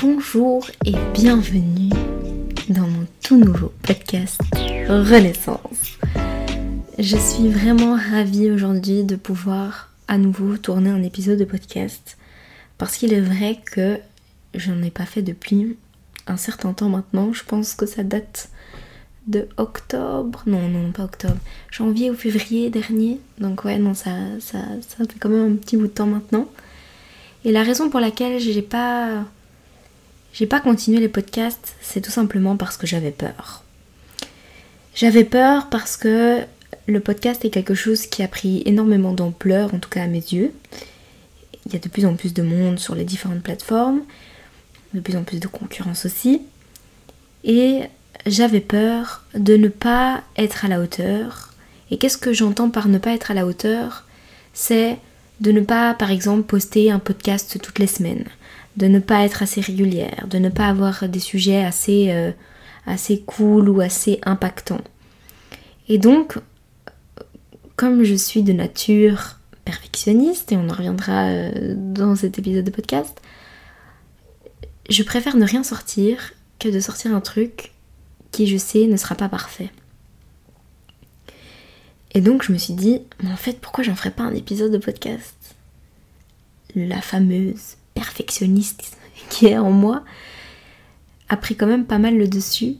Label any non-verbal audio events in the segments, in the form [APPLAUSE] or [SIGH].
Bonjour et bienvenue dans mon tout nouveau podcast Renaissance. Je suis vraiment ravie aujourd'hui de pouvoir à nouveau tourner un épisode de podcast parce qu'il est vrai que j'en ai pas fait depuis un certain temps maintenant. Je pense que ça date de octobre. Non, non, pas octobre. Janvier ou février dernier. Donc ouais, non, ça, ça, ça fait quand même un petit bout de temps maintenant. Et la raison pour laquelle j'ai pas j'ai pas continué les podcasts, c'est tout simplement parce que j'avais peur. J'avais peur parce que le podcast est quelque chose qui a pris énormément d'ampleur, en tout cas à mes yeux. Il y a de plus en plus de monde sur les différentes plateformes, de plus en plus de concurrence aussi. Et j'avais peur de ne pas être à la hauteur. Et qu'est-ce que j'entends par ne pas être à la hauteur? C'est de ne pas, par exemple, poster un podcast toutes les semaines, de ne pas être assez régulière, de ne pas avoir des sujets assez, euh, assez cool ou assez impactants. Et donc, comme je suis de nature perfectionniste, et on en reviendra euh, dans cet épisode de podcast, je préfère ne rien sortir que de sortir un truc qui, je sais, ne sera pas parfait. Et donc je me suis dit, mais en fait, pourquoi j'en ferais pas un épisode de podcast? La fameuse perfectionniste [LAUGHS] qui est en moi a pris quand même pas mal le dessus.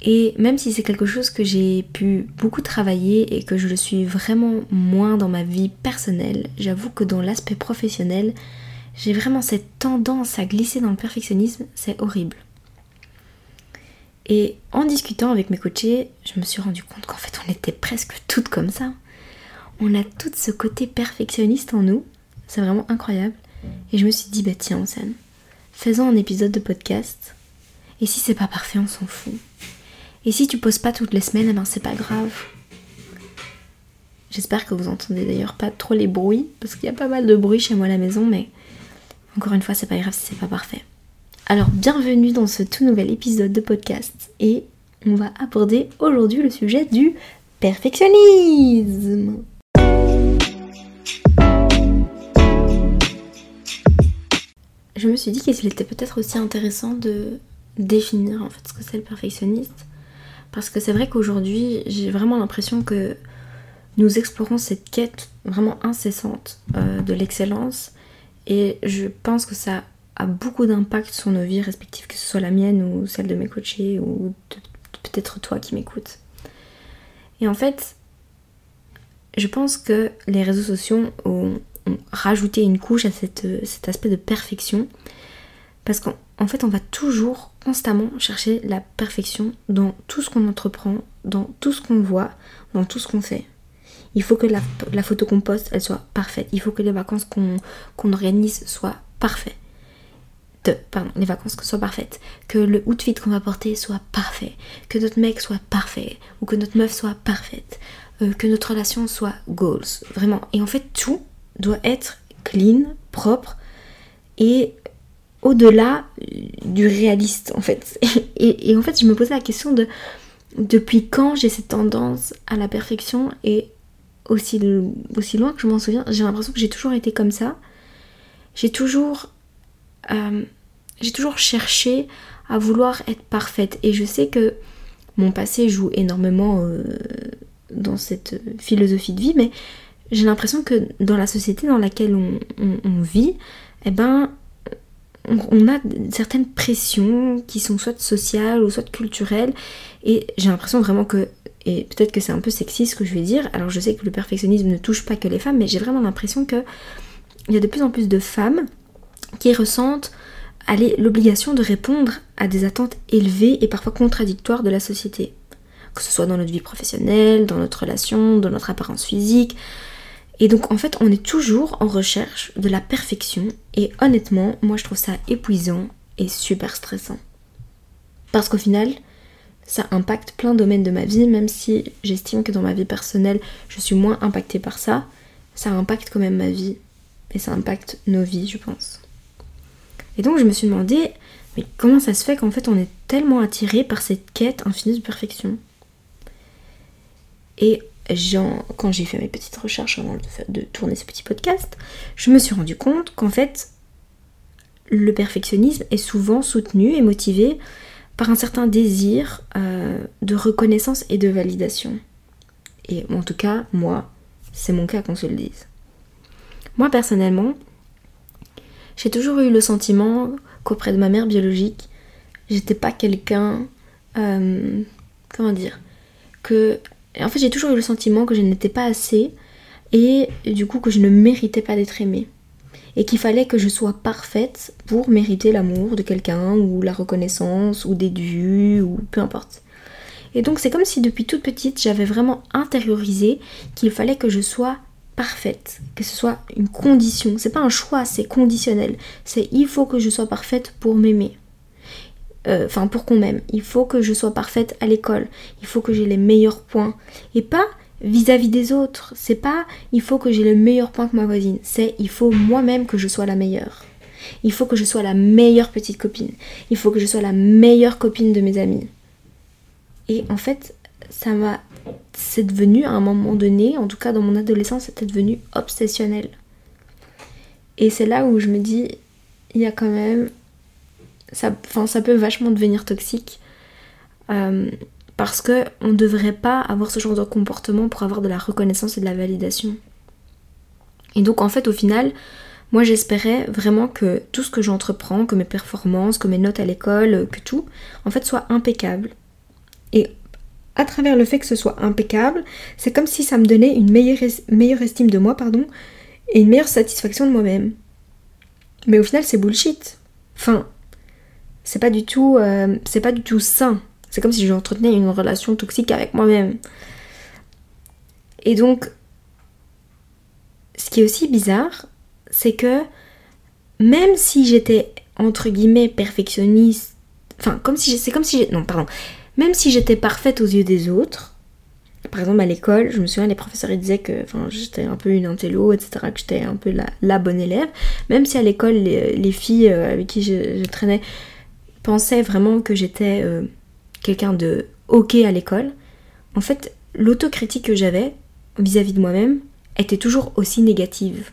Et même si c'est quelque chose que j'ai pu beaucoup travailler et que je le suis vraiment moins dans ma vie personnelle, j'avoue que dans l'aspect professionnel, j'ai vraiment cette tendance à glisser dans le perfectionnisme, c'est horrible. Et en discutant avec mes coachés, je me suis rendu compte qu'en fait on était presque toutes comme ça. On a tout ce côté perfectionniste en nous, c'est vraiment incroyable. Et je me suis dit, bah tiens, scène, faisons un épisode de podcast. Et si c'est pas parfait, on s'en fout. Et si tu poses pas toutes les semaines, eh ben c'est pas grave. J'espère que vous entendez d'ailleurs pas trop les bruits, parce qu'il y a pas mal de bruit chez moi à la maison, mais encore une fois, c'est pas grave si c'est pas parfait. Alors, bienvenue dans ce tout nouvel épisode de podcast, et on va aborder aujourd'hui le sujet du perfectionnisme. je me suis dit qu'il était peut-être aussi intéressant de définir en fait ce que c'est le perfectionniste. Parce que c'est vrai qu'aujourd'hui, j'ai vraiment l'impression que nous explorons cette quête vraiment incessante euh, de l'excellence. Et je pense que ça a beaucoup d'impact sur nos vies respectives, que ce soit la mienne ou celle de mes coachés ou peut-être toi qui m'écoutes. Et en fait, je pense que les réseaux sociaux ont rajouter une couche à cet aspect de perfection. Parce qu'en fait, on va toujours constamment chercher la perfection dans tout ce qu'on entreprend, dans tout ce qu'on voit, dans tout ce qu'on fait. Il faut que la, photo qu'on poste, elle soit parfaite. Il faut que les vacances qu'on organise soient parfaites. Pardon, les vacances soient parfaites. Que le outfit qu'on va porter soit parfait. Que notre mec soit parfait. Ou que notre meuf soit parfaite. Euh, que notre relation soit goals. Vraiment. Et en fait, tout, doit être clean, propre et au-delà du réaliste en fait. [LAUGHS] Et, en fait, je me posais la question de depuis quand j'ai cette tendance à la perfection et aussi, aussi loin que je m'en souviens, j'ai l'impression que j'ai toujours été comme ça. J'ai toujours, euh, j'ai toujours cherché à vouloir être parfaite et je sais que mon passé joue énormément euh, dans cette philosophie de vie, mais j'ai l'impression que dans la société dans laquelle on, vit, eh ben, on, a certaines pressions qui sont soit sociales ou soit culturelles. Et j'ai l'impression vraiment que, et peut-être que c'est un peu sexiste ce que je vais dire, alors je sais que le perfectionnisme ne touche pas que les femmes, mais j'ai vraiment l'impression que il y a de plus en plus de femmes qui ressentent l'obligation de répondre à des attentes élevées et parfois contradictoires de la société. Que ce soit dans notre vie professionnelle, dans notre relation, dans notre apparence physique, et donc en fait on est toujours en recherche de la perfection et honnêtement moi je trouve ça épuisant et super stressant. Parce qu'au final ça impacte plein de domaines de ma vie même si j'estime que dans ma vie personnelle je suis moins impactée par ça, ça impacte quand même ma vie et ça impacte nos vies je pense. Et donc je me suis demandé mais comment ça se fait qu'en fait on est tellement attiré par cette quête infinie de perfection? Et quand j'ai fait mes petites recherches avant de, tourner ce petit podcast, je me suis rendu compte qu'en fait, le perfectionnisme est souvent soutenu et motivé par un certain désir euh, de reconnaissance et de validation. Et en tout cas, moi, c'est mon cas qu'on se le dise. Moi personnellement, j'ai toujours eu le sentiment qu'auprès de ma mère biologique, j'étais pas quelqu'un. Euh, comment dire Que. En fait, j'ai toujours eu le sentiment que je n'étais pas assez et du coup que je ne méritais pas d'être aimée. Et qu'il fallait que je sois parfaite pour mériter l'amour de quelqu'un ou la reconnaissance ou des vues ou peu importe. Et donc c'est comme si depuis toute petite j'avais vraiment intériorisé qu'il fallait que je sois parfaite, que ce soit une condition. C'est pas un choix, c'est conditionnel. C'est il faut que je sois parfaite pour m'aimer. Euh, enfin, pour qu'on m'aime. Il faut que je sois parfaite à l'école. Il faut que j'ai les meilleurs points. Et pas vis-à-vis des autres. C'est pas il faut que j'ai le meilleur point que ma voisine. C'est il faut moi-même que je sois la meilleure. Il faut que je sois la meilleure petite copine. Il faut que je sois la meilleure copine de mes amis. Et en fait, ça m'a c'est devenu à un moment donné, en tout cas dans mon adolescence, c'était devenu obsessionnel. Et c'est là où je me dis, il y a quand même. Ça, ça peut vachement devenir toxique. Euh, parce que on ne devrait pas avoir ce genre de comportement pour avoir de la reconnaissance et de la validation. Et donc en fait au final, moi j'espérais vraiment que tout ce que j'entreprends, que mes performances, que mes notes à l'école, que tout, en fait soit impeccable. Et à travers le fait que ce soit impeccable, c'est comme si ça me donnait une meilleure, estime de moi, pardon, et une meilleure satisfaction de moi-même. Mais au final, c'est bullshit. Enfin, c'est pas du tout, euh, c'est pas du tout sain. C'est comme si j'entretenais une relation toxique avec moi-même. Et donc, ce qui est aussi bizarre, c'est que même si j'étais entre guillemets perfectionniste, enfin comme si c'est comme si non pardon, même si j'étais parfaite aux yeux des autres, par exemple à l'école, je me souviens les professeurs disaient que j'étais un peu une intello, etc., que j'étais un peu la, bonne élève, même si à l'école les, filles euh, avec qui je, traînais pensaient vraiment que j'étais euh, quelqu'un de ok à l'école, en fait l'autocritique que j'avais vis-à-vis de moi-même était toujours aussi négative.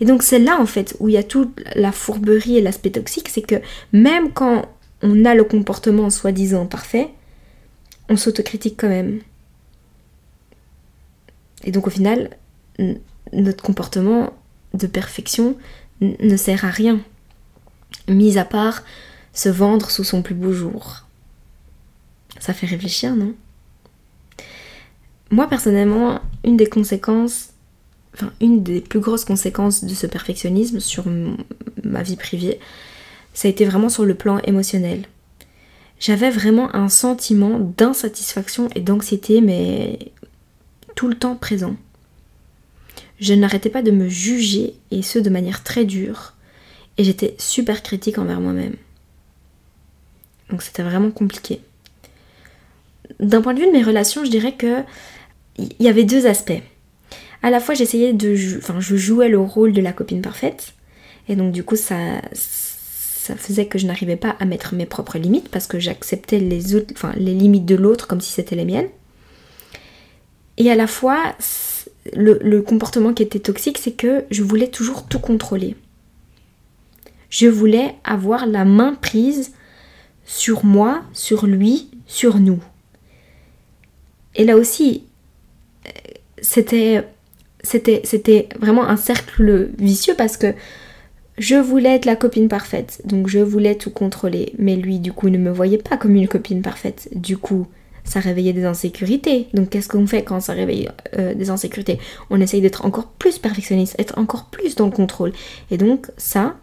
Et donc c'est là en fait où il y a toute la fourberie et l'aspect toxique, c'est que même quand on a le comportement soi-disant parfait, on s'autocritique quand même. Et donc au final, notre comportement de perfection ne sert à rien, mis à part se vendre sous son plus beau jour. Ça fait réfléchir, non? Moi personnellement, une des conséquences, enfin une des plus grosses conséquences de ce perfectionnisme sur ma vie privée, ça a été vraiment sur le plan émotionnel. J'avais vraiment un sentiment d'insatisfaction et d'anxiété, mais tout le temps présent. Je n'arrêtais pas de me juger, et ce de manière très dure, et j'étais super critique envers moi-même. Donc c'était vraiment compliqué. D'un point de vue de mes relations, je dirais que il y avait deux aspects. À la fois, j'essayais de, enfin, je jouais le rôle de la copine parfaite, et donc du coup, ça, ça faisait que je n'arrivais pas à mettre mes propres limites parce que j'acceptais les, limites de l'autre comme si c'était les miennes. Et à la fois, le, comportement qui était toxique, c'est que je voulais toujours tout contrôler. Je voulais avoir la main prise sur moi, sur lui, sur nous. Et là aussi, c'était vraiment un cercle vicieux parce que je voulais être la copine parfaite, donc je voulais tout contrôler, mais lui du coup ne me voyait pas comme une copine parfaite. Du coup, ça réveillait des insécurités. Donc qu'est-ce qu'on fait quand ça réveille euh, des insécurités? On essaye d'être encore plus perfectionniste, être encore plus dans le contrôle. Et donc ça,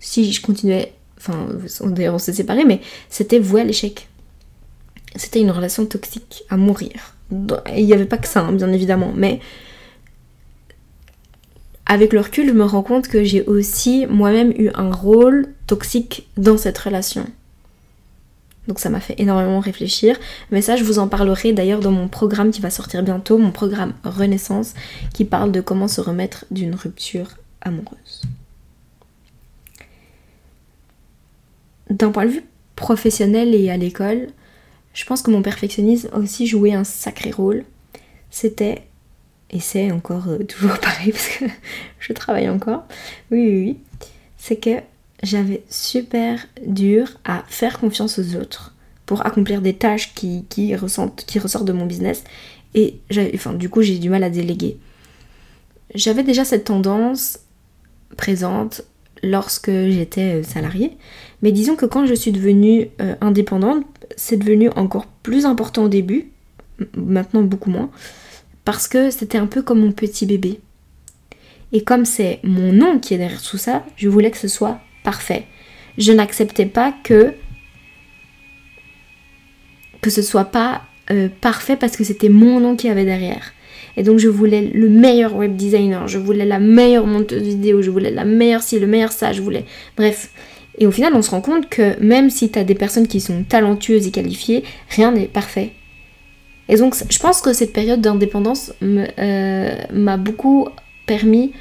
si je continuais, enfin d'ailleurs on s'est séparés, mais c'était voué à l'échec. C'était une relation toxique à mourir. Il n'y avait pas que ça, hein, bien évidemment, mais avec le recul, je me rends compte que j'ai aussi moi-même eu un rôle toxique dans cette relation. Donc ça m'a fait énormément réfléchir. Mais ça, je vous en parlerai d'ailleurs dans mon programme qui va sortir bientôt, mon programme Renaissance, qui parle de comment se remettre d'une rupture amoureuse. D'un point de vue professionnel et à l'école, je pense que mon perfectionnisme a aussi joué un sacré rôle. C'était et c'est encore euh, [LAUGHS] toujours pareil parce que je travaille encore, oui, oui, oui, c'est que j'avais super dur à faire confiance aux autres pour accomplir des tâches qui, ressortent de mon business. Et enfin, du coup, j'ai du mal à déléguer. J'avais déjà cette tendance présente lorsque j'étais euh, salariée. Mais disons que quand je suis devenue euh, indépendante, c'est devenu encore plus important au début, maintenant beaucoup moins, parce que c'était un peu comme mon petit bébé. Et comme c'est mon nom qui est derrière tout ça, je voulais que ce soit parfait. Je n'acceptais pas que que ce soit pas euh, parfait parce que c'était mon nom qui avait derrière. Et donc je voulais le meilleur web designer, je voulais la meilleure monteuse vidéo, je voulais la meilleure ci, le meilleur ça, je voulais. Bref. Et au final, on se rend compte que même si tu as des personnes qui sont talentueuses et qualifiées, rien n'est parfait. Et donc je pense que cette période d'indépendance euh, m'a beaucoup permis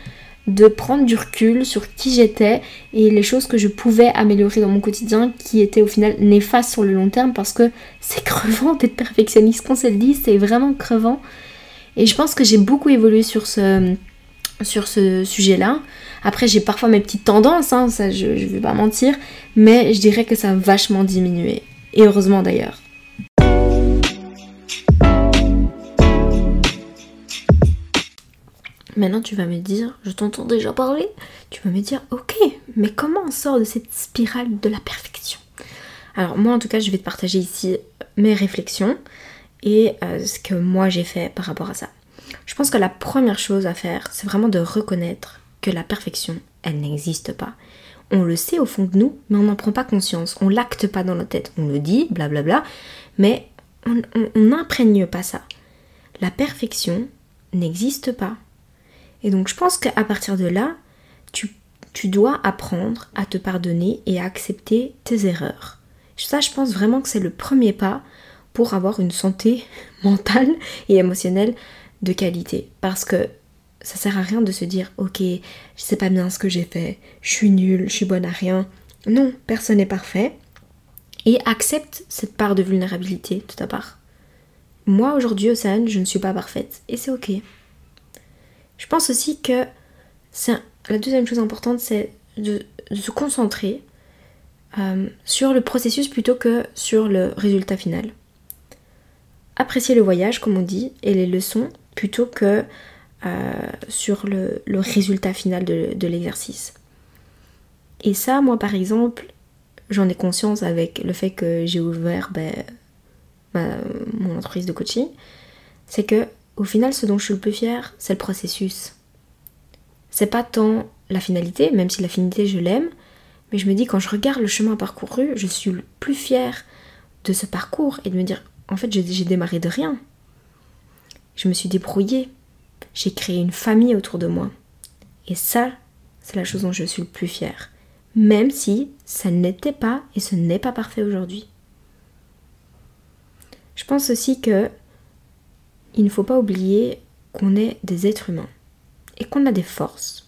de prendre du recul sur qui j'étais et les choses que je pouvais améliorer dans mon quotidien qui étaient au final néfastes sur le long terme parce que c'est [LAUGHS] crevant d'être perfectionniste qu'on se le dit, c'est vraiment crevant. Et je pense que j'ai beaucoup évolué sur ce, sujet-là. Après, j'ai parfois mes petites tendances, hein, ça je, je vais pas mentir, mais je dirais que ça a vachement diminué. Et heureusement d'ailleurs. Maintenant, tu vas me dire, je t'entends déjà parler, tu vas me dire, ok, mais comment on sort de cette spirale de la perfection? Alors, moi, en tout cas, je vais te partager ici mes réflexions et euh, ce que moi j'ai fait par rapport à ça. Je pense que la première chose à faire, c'est vraiment de reconnaître que la perfection, elle n'existe pas. On le sait au fond de nous, mais on n'en prend pas conscience. On l'acte pas dans notre tête. On le dit, blablabla, mais on n'imprègne pas ça. La perfection n'existe pas. Et donc je pense qu'à partir de là, tu, tu dois apprendre à te pardonner et à accepter tes erreurs. Ça, je pense vraiment que c'est le premier pas pour avoir une santé [LAUGHS] mentale et émotionnelle de qualité. Parce que ça sert à rien de se dire ok, je sais pas bien ce que j'ai fait, je suis nulle, je suis bonne à rien. Non, personne n'est parfait. Et accepte cette part de vulnérabilité de ta part. Moi aujourd'hui, Océane, je ne suis pas parfaite. Et c'est ok. Je pense aussi que la deuxième chose importante, c'est de, se concentrer euh, sur le processus plutôt que sur le résultat final. Apprécier le voyage, comme on dit, et les leçons plutôt que euh, sur le, résultat final de, l'exercice. Et ça, moi par exemple, j'en ai conscience avec le fait que j'ai ouvert ben, mon entreprise de coaching, c'est que au final, ce dont je suis le plus fière, c'est le processus. C'est pas tant la finalité, même si la finalité je l'aime, mais je me dis quand je regarde le chemin parcouru, je suis le plus fière de ce parcours et de me dire en fait j'ai démarré de rien. Je me suis débrouillée, j'ai créé une famille autour de moi. Et ça, c'est la chose dont je suis le plus fière. Même si ça n'était pas et ce n'est pas parfait aujourd'hui. Je pense aussi que il ne faut pas oublier qu'on est des êtres humains et qu'on a des forces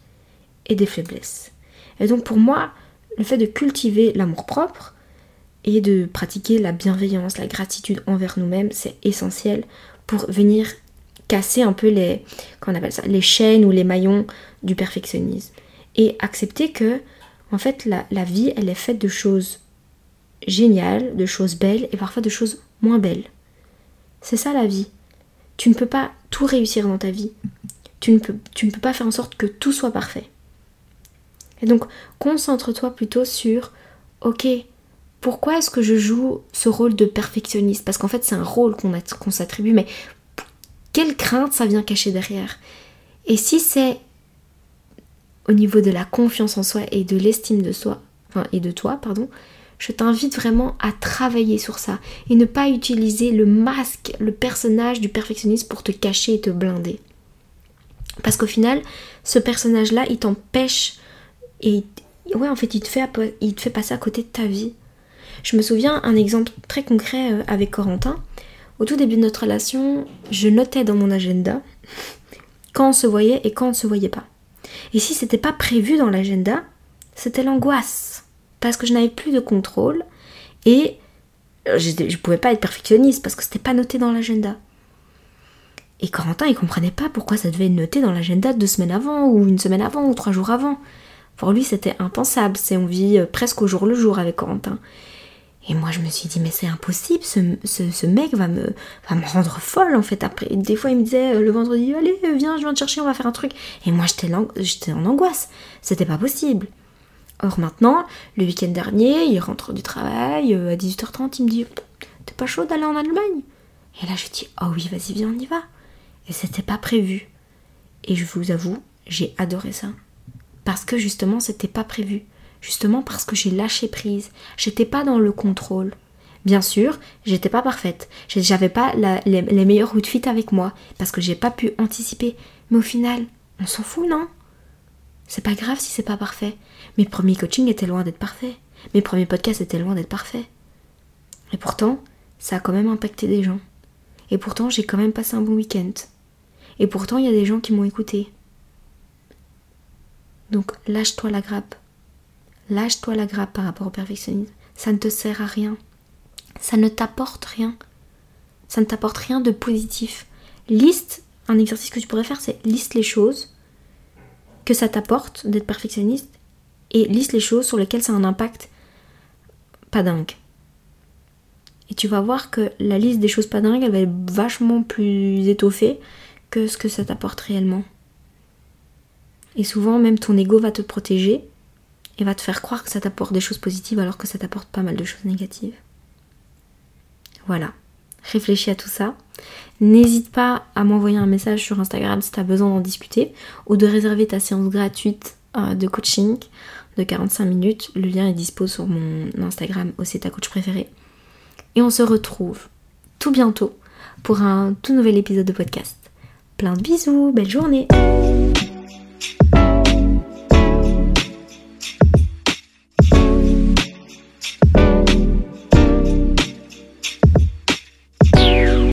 et des faiblesses. Et donc pour moi, le fait de cultiver l'amour-propre et de pratiquer la bienveillance, la gratitude envers nous-mêmes, c'est essentiel pour venir casser un peu les, on appelle ça, les chaînes ou les maillons du perfectionnisme. Et accepter que, en fait, la, la vie, elle est faite de choses géniales, de choses belles et parfois de choses moins belles. C'est ça la vie. Tu ne peux pas tout réussir dans ta vie. Tu ne peux, pas faire en sorte que tout soit parfait. Et donc, concentre-toi plutôt sur, ok, pourquoi est-ce que je joue ce rôle de perfectionniste? Parce qu'en fait, c'est un rôle qu'on s'attribue, mais quelle crainte ça vient cacher derrière? Et si c'est au niveau de la confiance en soi et de l'estime de soi, enfin, et de toi, pardon, je t'invite vraiment à travailler sur ça et ne pas utiliser le masque, le personnage du perfectionniste pour te cacher et te blinder. Parce qu'au final, ce personnage-là, il t'empêche et ouais, en fait, il te fait, passer à côté de ta vie. Je me souviens un exemple très concret euh, avec Corentin. Au tout début de notre relation, je notais dans mon agenda [LAUGHS] quand on se voyait et quand on ne se voyait pas. Et si c'était pas prévu dans l'agenda, c'était l'angoisse parce que je n'avais plus de contrôle et euh, je ne pouvais pas être perfectionniste parce que c'était pas noté dans l'agenda. Et Corentin, il comprenait pas pourquoi ça devait être noté dans l'agenda deux semaines avant, ou une semaine avant, ou trois jours avant. Pour lui, c'était impensable. C'est on vit euh, presque au jour le jour avec Corentin. Et moi, je me suis dit, mais c'est impossible, ce, mec va me, va me rendre folle en fait. Après, des fois, il me disait euh, le vendredi, allez, viens, je viens te chercher, on va faire un truc. Et moi, j'étais en angoisse. C'était pas possible. Or maintenant, le week-end dernier, il rentre du travail, euh, à 18h30, il me dit, t'es pas chaud d'aller en Allemagne? Et là, je dis, oh oui, vas-y, viens, on y va. Et c'était pas prévu. Et je vous avoue, j'ai adoré ça. Parce que justement, c'était pas prévu justement parce que j'ai lâché prise. J'étais pas dans le contrôle. Bien sûr, j'étais pas parfaite. J'avais pas les, meilleurs outfits avec moi parce que j'ai pas pu anticiper. Mais au final, on s'en fout, non? C'est pas grave si c'est pas parfait. Mes premiers coachings étaient loin d'être parfaits. Mes premiers podcasts étaient loin d'être parfaits. Et pourtant, ça a quand même impacté des gens. Et pourtant, j'ai quand même passé un bon week-end. Et pourtant, il y a des gens qui m'ont écouté. Donc, lâche-toi la grappe. Lâche-toi la grappe par rapport au perfectionnisme. Ça ne te sert à rien. Ça ne t'apporte rien. Ça ne t'apporte rien de positif. Liste, un exercice que tu pourrais faire, c'est liste les choses que ça t'apporte d'être perfectionniste et liste les choses sur lesquelles ça a un impact pas dingue. Et tu vas voir que la liste des choses pas dingues, elle va être vachement plus étoffée que ce que ça t'apporte réellement. Et souvent, même ton ego va te protéger et va te faire croire que ça t'apporte des choses positives alors que ça t'apporte pas mal de choses négatives. Voilà. Réfléchis à tout ça. N'hésite pas à m'envoyer un message sur Instagram si tu as besoin d'en discuter ou de réserver ta séance gratuite euh, de coaching de 45 minutes. Le lien est dispo sur mon Instagram aussi ta coach préféré. Et on se retrouve tout bientôt pour un tout nouvel épisode de podcast. Plein de bisous, belle journée